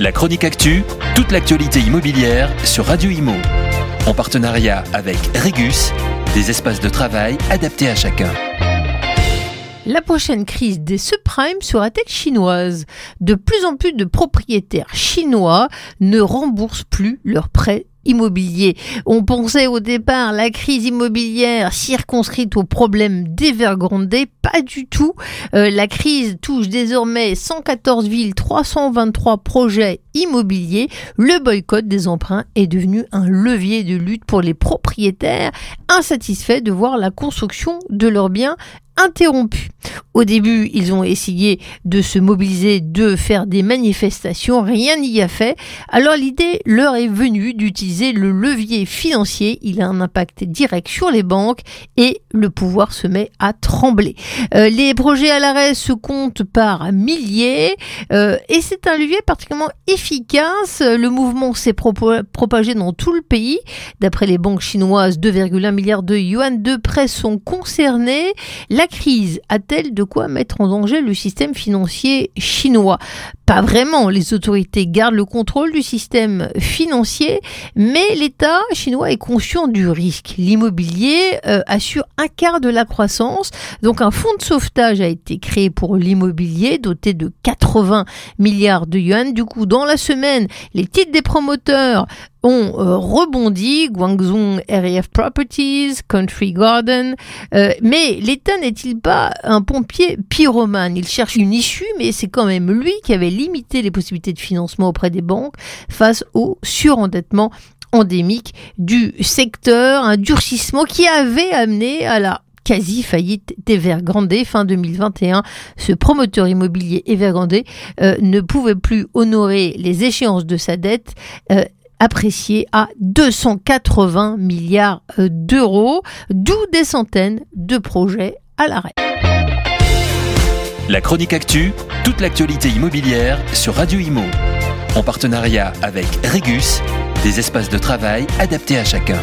La chronique actu, toute l'actualité immobilière sur Radio Imo. En partenariat avec Regus, des espaces de travail adaptés à chacun. La prochaine crise des subprimes sera-t-elle chinoise De plus en plus de propriétaires chinois ne remboursent plus leurs prêts immobilier. On pensait au départ la crise immobilière circonscrite aux problèmes d'Evergrande, pas du tout. Euh, la crise touche désormais 114 villes, 323 projets immobiliers. Le boycott des emprunts est devenu un levier de lutte pour les propriétaires insatisfaits de voir la construction de leurs biens interrompus. Au début, ils ont essayé de se mobiliser, de faire des manifestations, rien n'y a fait. Alors l'idée leur est venue d'utiliser le levier financier, il a un impact direct sur les banques et le pouvoir se met à trembler. Euh, les projets à l'arrêt se comptent par milliers euh, et c'est un levier particulièrement efficace. Le mouvement s'est propagé dans tout le pays. D'après les banques chinoises, 2,1 milliards de yuan de prêts sont concernés. La crise a-t-elle de quoi mettre en danger le système financier chinois? Pas vraiment, les autorités gardent le contrôle du système financier, mais l'État chinois est conscient du risque. L'immobilier euh, assure un quart de la croissance, donc un fonds de sauvetage a été créé pour l'immobilier, doté de 80 milliards de yuan. Du coup, dans la semaine, les titres des promoteurs ont euh, rebondi, Guangzhou RAF Properties, Country Garden, euh, mais l'État n'est-il pas un pompier pyromane? Il cherche une issue, mais c'est quand même lui qui avait limité les possibilités de financement auprès des banques face au surendettement endémique du secteur, un durcissement qui avait amené à la quasi faillite d'Evergrande fin 2021. Ce promoteur immobilier Evergrande euh, ne pouvait plus honorer les échéances de sa dette apprécié à 280 milliards euh, d'euros, d'où des centaines de projets à l'arrêt. La chronique actu, toute l'actualité immobilière sur Radio Imo. En partenariat avec Regus, des espaces de travail adaptés à chacun.